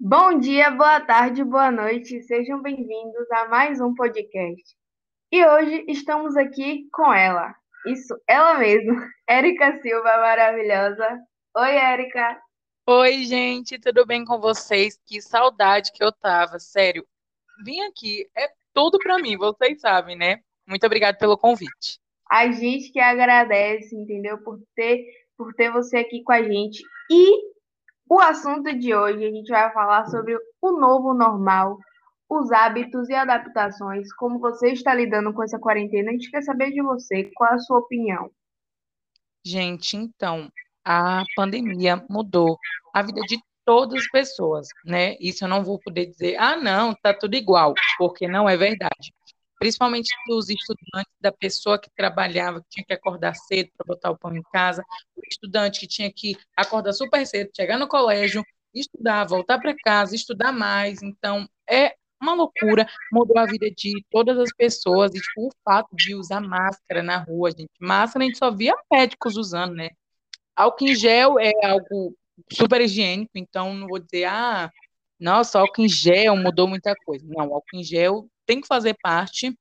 Bom dia, boa tarde, boa noite, sejam bem-vindos a mais um podcast. E hoje estamos aqui com ela, isso, ela mesma, Érica Silva, maravilhosa. Oi, Érica. Oi, gente, tudo bem com vocês? Que saudade que eu tava, sério. Vim aqui, é tudo para mim, vocês sabem, né? Muito obrigada pelo convite. A gente que agradece, entendeu? Por ter, por ter você aqui com a gente. E o assunto de hoje a gente vai falar sobre o novo normal, os hábitos e adaptações, como você está lidando com essa quarentena. A gente quer saber de você, qual a sua opinião? Gente, então, a pandemia mudou a vida de todas as pessoas, né? Isso eu não vou poder dizer, ah, não, tá tudo igual, porque não é verdade principalmente dos estudantes, da pessoa que trabalhava, que tinha que acordar cedo para botar o pão em casa, o estudante que tinha que acordar super cedo, chegar no colégio, estudar, voltar para casa, estudar mais. Então, é uma loucura, mudou a vida de todas as pessoas, e tipo, o fato de usar máscara na rua, gente, máscara a gente só via médicos usando, né? Álcool em gel é algo super higiênico, então não vou dizer, ah, nossa, álcool em gel mudou muita coisa. Não, álcool em gel tem que fazer parte,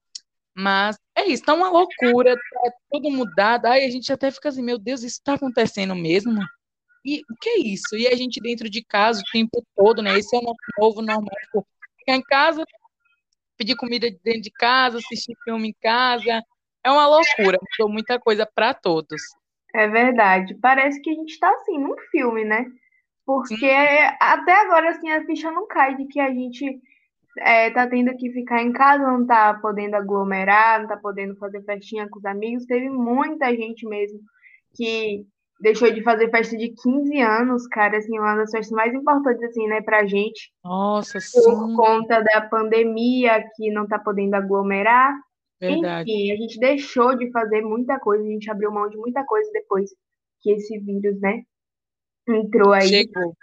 mas é isso, tá uma loucura, tá tudo mudado. Aí a gente até fica assim, meu Deus, isso está acontecendo mesmo? E o que é isso? E a gente dentro de casa o tempo todo, né? Esse é o nosso novo normal. Tipo, ficar em casa, pedir comida dentro de casa, assistir filme em casa. É uma loucura, mudou muita coisa para todos. É verdade. Parece que a gente está assim num filme, né? Porque Sim. até agora assim a ficha não cai de que a gente é, tá tendo que ficar em casa, não tá podendo aglomerar, não tá podendo fazer festinha com os amigos. Teve muita gente mesmo que deixou de fazer festa de 15 anos, cara, assim, uma das festas mais importantes, assim, né, pra gente. Nossa, sim. Por conta da pandemia, que não tá podendo aglomerar. Verdade. Enfim, a gente deixou de fazer muita coisa, a gente abriu mão de muita coisa depois que esse vírus, né, entrou aí. Chegou.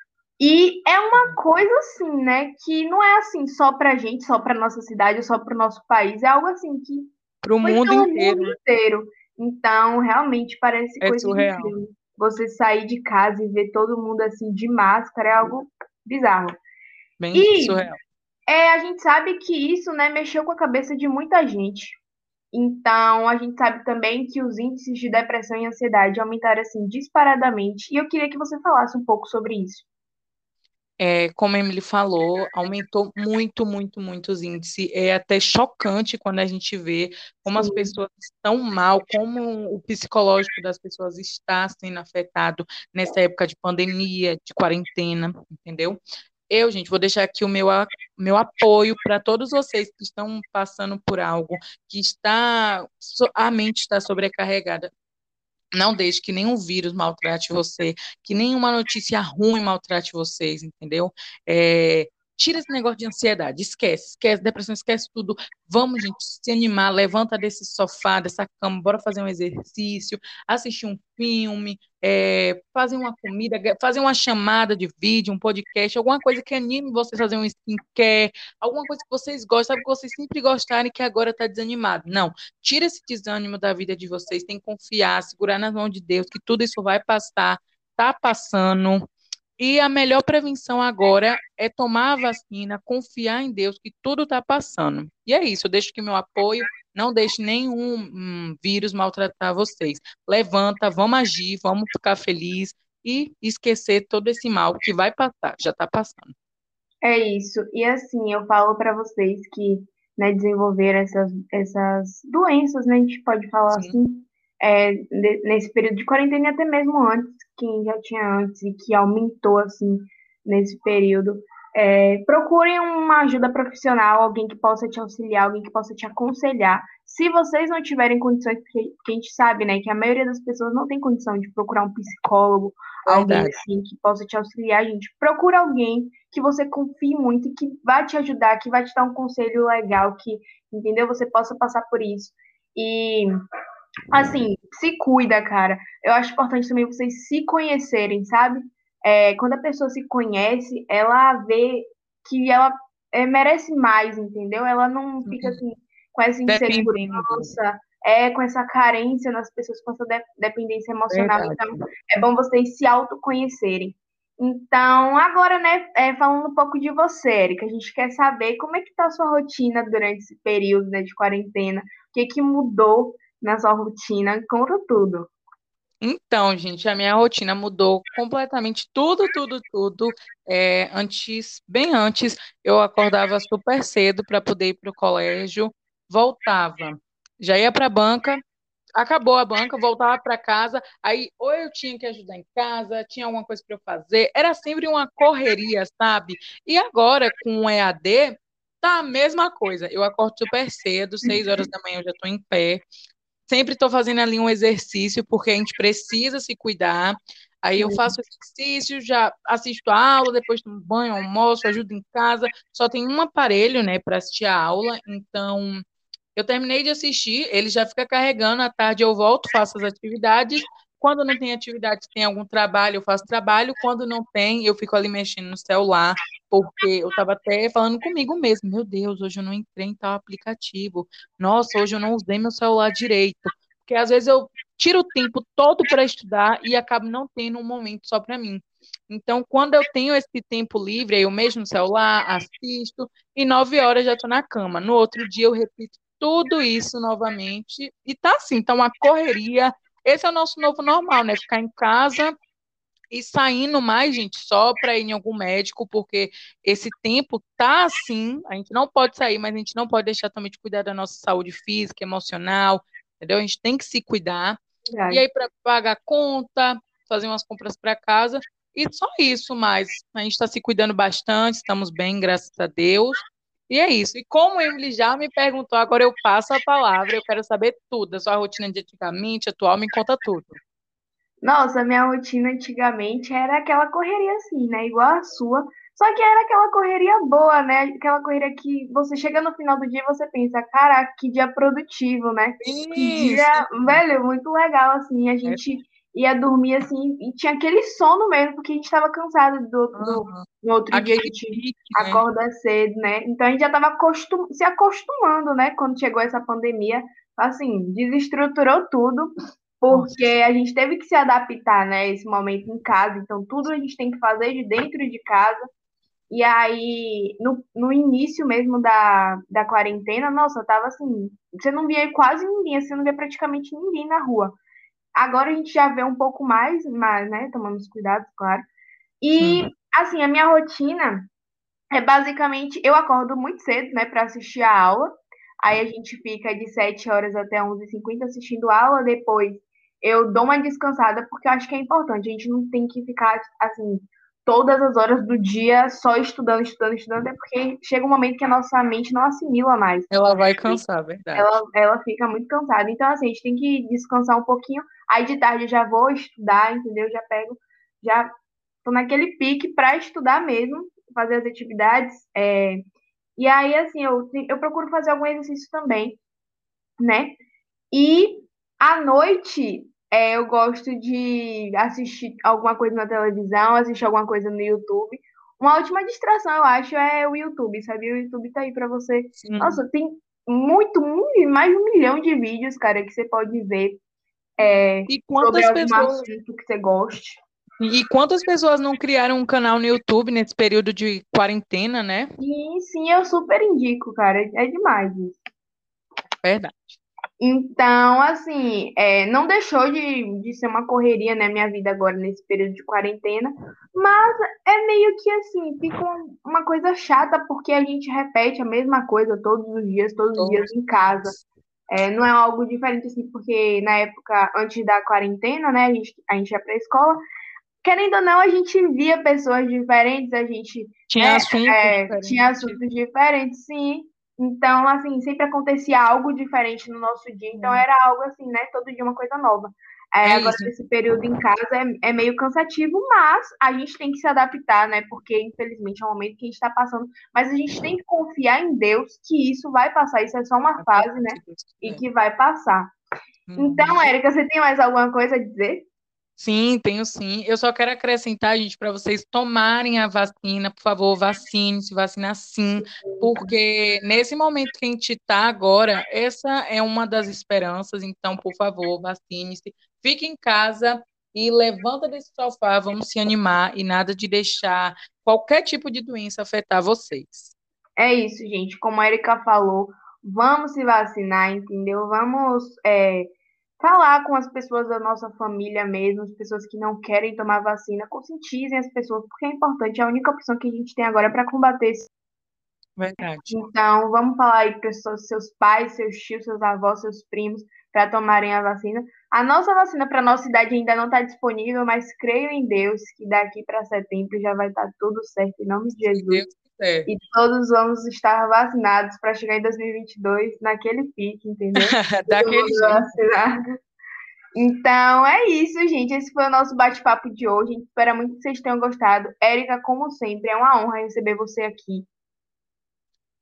E é uma coisa assim, né, que não é assim só pra gente, só pra nossa cidade, só pro nosso país, é algo assim que pro mundo inteiro. mundo inteiro. Então, realmente parece é coisa surreal. filme. Você sair de casa e ver todo mundo assim de máscara é algo bizarro. Bem e, surreal. É, a gente sabe que isso, né, mexeu com a cabeça de muita gente. Então, a gente sabe também que os índices de depressão e ansiedade aumentaram assim disparadamente. E eu queria que você falasse um pouco sobre isso é, como a Emily falou, aumentou muito, muito, muito os índices. É até chocante quando a gente vê como as pessoas estão mal, como o psicológico das pessoas está sendo afetado nessa época de pandemia, de quarentena, entendeu? Eu, gente, vou deixar aqui o meu, meu apoio para todos vocês que estão passando por algo, que está a mente está sobrecarregada. Não deixe que nenhum vírus maltrate você, que nenhuma notícia ruim maltrate vocês, entendeu? É, tira esse negócio de ansiedade, esquece, esquece, depressão, esquece tudo. Vamos, gente, se animar, levanta desse sofá, dessa cama, bora fazer um exercício, assistir um filme, é, fazer uma comida, fazer uma chamada de vídeo, um podcast, alguma coisa que anime vocês a fazer um skincare, alguma coisa que vocês gostam, sabe que vocês sempre gostaram e que agora está desanimado. Não, tira esse desânimo da vida de vocês, tem que confiar, segurar nas mãos de Deus, que tudo isso vai passar, tá passando, e a melhor prevenção agora é tomar a vacina, confiar em Deus que tudo está passando. E é isso, eu deixo aqui meu apoio, não deixe nenhum hum, vírus maltratar vocês. Levanta, vamos agir, vamos ficar felizes e esquecer todo esse mal que vai passar, já está passando. É isso. E assim, eu falo para vocês que né, desenvolver essas, essas doenças, né, a gente pode falar Sim. assim, é, nesse período de quarentena e até mesmo antes, quem já tinha antes e que aumentou assim nesse período. É, procurem uma ajuda profissional, alguém que possa te auxiliar, alguém que possa te aconselhar. Se vocês não tiverem condições, porque, a gente sabe, né, que a maioria das pessoas não tem condição de procurar um psicólogo, Verdade. alguém assim que possa te auxiliar, gente. Procura alguém que você confie muito e que vai te ajudar, que vai te dar um conselho legal, que, entendeu? Você possa passar por isso. E assim, se cuida, cara. Eu acho importante também vocês se conhecerem, sabe? É, quando a pessoa se conhece, ela vê que ela é, merece mais, entendeu? Ela não fica uhum. assim com essa insegurança, é, com essa carência nas pessoas, com essa de dependência emocional. Verdade. Então, é bom vocês se autoconhecerem. Então, agora, né, é, falando um pouco de você, Erika, a gente quer saber como é que tá a sua rotina durante esse período né, de quarentena, o que que mudou na sua rotina, conta tudo. Então, gente, a minha rotina mudou completamente, tudo, tudo, tudo. É, antes, bem antes, eu acordava super cedo para poder ir para o colégio, voltava, já ia para a banca, acabou a banca, voltava para casa, aí ou eu tinha que ajudar em casa, tinha alguma coisa para eu fazer, era sempre uma correria, sabe? E agora, com o EAD, tá a mesma coisa. Eu acordo super cedo, seis horas da manhã eu já estou em pé, sempre estou fazendo ali um exercício, porque a gente precisa se cuidar. Aí eu faço exercício, já assisto a aula, depois tomo banho, almoço, ajudo em casa. Só tem um aparelho, né, para assistir a aula. Então, eu terminei de assistir, ele já fica carregando. À tarde eu volto, faço as atividades. Quando não tem atividade, tem algum trabalho, eu faço trabalho. Quando não tem, eu fico ali mexendo no celular, porque eu estava até falando comigo mesmo. Meu Deus, hoje eu não entrei em tal aplicativo. Nossa, hoje eu não usei meu celular direito. Porque às vezes eu tiro o tempo todo para estudar e acabo não tendo um momento só para mim. Então, quando eu tenho esse tempo livre, eu mesmo no celular, assisto, e nove horas já estou na cama. No outro dia eu repito tudo isso novamente. E tá assim, tá uma correria, esse é o nosso novo normal, né? Ficar em casa e saindo mais, gente, só para ir em algum médico, porque esse tempo tá assim, a gente não pode sair, mas a gente não pode deixar também de cuidar da nossa saúde física, emocional, entendeu? A gente tem que se cuidar. E aí, para pagar conta, fazer umas compras para casa, e só isso, mas a gente está se cuidando bastante, estamos bem, graças a Deus. E é isso. E como Emily já me perguntou, agora eu passo a palavra. Eu quero saber tudo. A sua rotina de antigamente, atual, me conta tudo. Nossa, minha rotina antigamente era aquela correria assim, né? Igual a sua. Só que era aquela correria boa, né? Aquela correria que você chega no final do dia e você pensa, caraca, que dia produtivo, né? Sim, que dia, velho, muito legal, assim. A gente ia dormir assim, e tinha aquele sono mesmo, porque a gente estava cansado do, do uhum. no outro aquele dia a gente pique, né? acorda né? cedo, né? Então a gente já estava acostum, se acostumando, né? Quando chegou essa pandemia, assim, desestruturou tudo, porque a gente teve que se adaptar, né? Esse momento em casa, então tudo a gente tem que fazer de dentro de casa. E aí, no, no início mesmo da, da quarentena, nossa, tava assim, você não via quase ninguém, você não via praticamente ninguém na rua. Agora a gente já vê um pouco mais, mas, né, tomando os cuidados, claro. E, uhum. assim, a minha rotina é basicamente, eu acordo muito cedo, né, para assistir a aula. Aí a gente fica de 7 horas até 11h50 assistindo a aula. Depois eu dou uma descansada, porque eu acho que é importante. A gente não tem que ficar, assim, todas as horas do dia só estudando, estudando, estudando, é porque chega um momento que a nossa mente não assimila mais. Ela vai cansar, verdade. Ela, ela fica muito cansada. Então, assim, a gente tem que descansar um pouquinho. Aí de tarde eu já vou estudar, entendeu? Já pego, já tô naquele pique para estudar mesmo, fazer as atividades. É... E aí, assim, eu, eu procuro fazer algum exercício também, né? E à noite é, eu gosto de assistir alguma coisa na televisão, assistir alguma coisa no YouTube. Uma última distração, eu acho, é o YouTube, sabe? O YouTube tá aí para você. Sim. Nossa, tem muito, muito, mais de um milhão de vídeos, cara, que você pode ver é, e quantas sobre pessoas... assunto que você goste. E quantas pessoas não criaram um canal no YouTube nesse período de quarentena, né? Sim, sim, eu super indico, cara. É demais isso. Verdade. Então, assim, é, não deixou de, de ser uma correria, né, minha vida agora nesse período de quarentena, mas é meio que assim, fica uma coisa chata porque a gente repete a mesma coisa todos os dias, todos os dias em casa. É, não é algo diferente, assim, porque na época, antes da quarentena, né, a gente, a gente ia pra escola, querendo ou não, a gente via pessoas diferentes, a gente tinha, né, assuntos, é, diferentes. tinha assuntos diferentes, sim. Então, assim, sempre acontecia algo diferente no nosso dia. Então, era algo assim, né? Todo dia uma coisa nova. É, é agora, esse período em casa é, é, meio cansativo, mas a gente tem que se adaptar, né? Porque, infelizmente, é um momento que a gente está passando. Mas a gente tem que confiar em Deus que isso vai passar. Isso é só uma fase, né? E que vai passar. Então, uhum. Érica, você tem mais alguma coisa a dizer? Sim, tenho sim. Eu só quero acrescentar, gente, para vocês tomarem a vacina, por favor, vacine-se, vacina sim, porque nesse momento que a gente está agora, essa é uma das esperanças, então, por favor, vacine-se, fique em casa, e levanta desse sofá, vamos se animar e nada de deixar qualquer tipo de doença afetar vocês. É isso, gente. Como a Erika falou, vamos se vacinar, entendeu? Vamos é, falar com as pessoas da nossa família mesmo, as pessoas que não querem tomar vacina, conscientizem as pessoas, porque é importante, é a única opção que a gente tem agora para combater esse Verdade. Então, vamos falar aí para seus pais, seus tios, seus avós, seus primos, para tomarem a vacina. A nossa vacina para nossa idade ainda não está disponível, mas creio em Deus que daqui para setembro já vai estar tá tudo certo, em nome de Jesus. E todos vamos estar vacinados para chegar em 2022 naquele pique, entendeu? Daquele jeito. Então é isso, gente. Esse foi o nosso bate-papo de hoje. Espera muito que vocês tenham gostado. Érica, como sempre, é uma honra receber você aqui.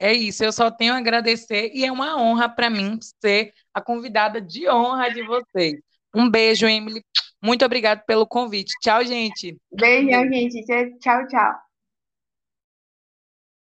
É isso, eu só tenho a agradecer e é uma honra para mim ser a convidada de honra de vocês. Um beijo, Emily. Muito obrigado pelo convite. Tchau, gente. Beijão, gente. Tchau, tchau.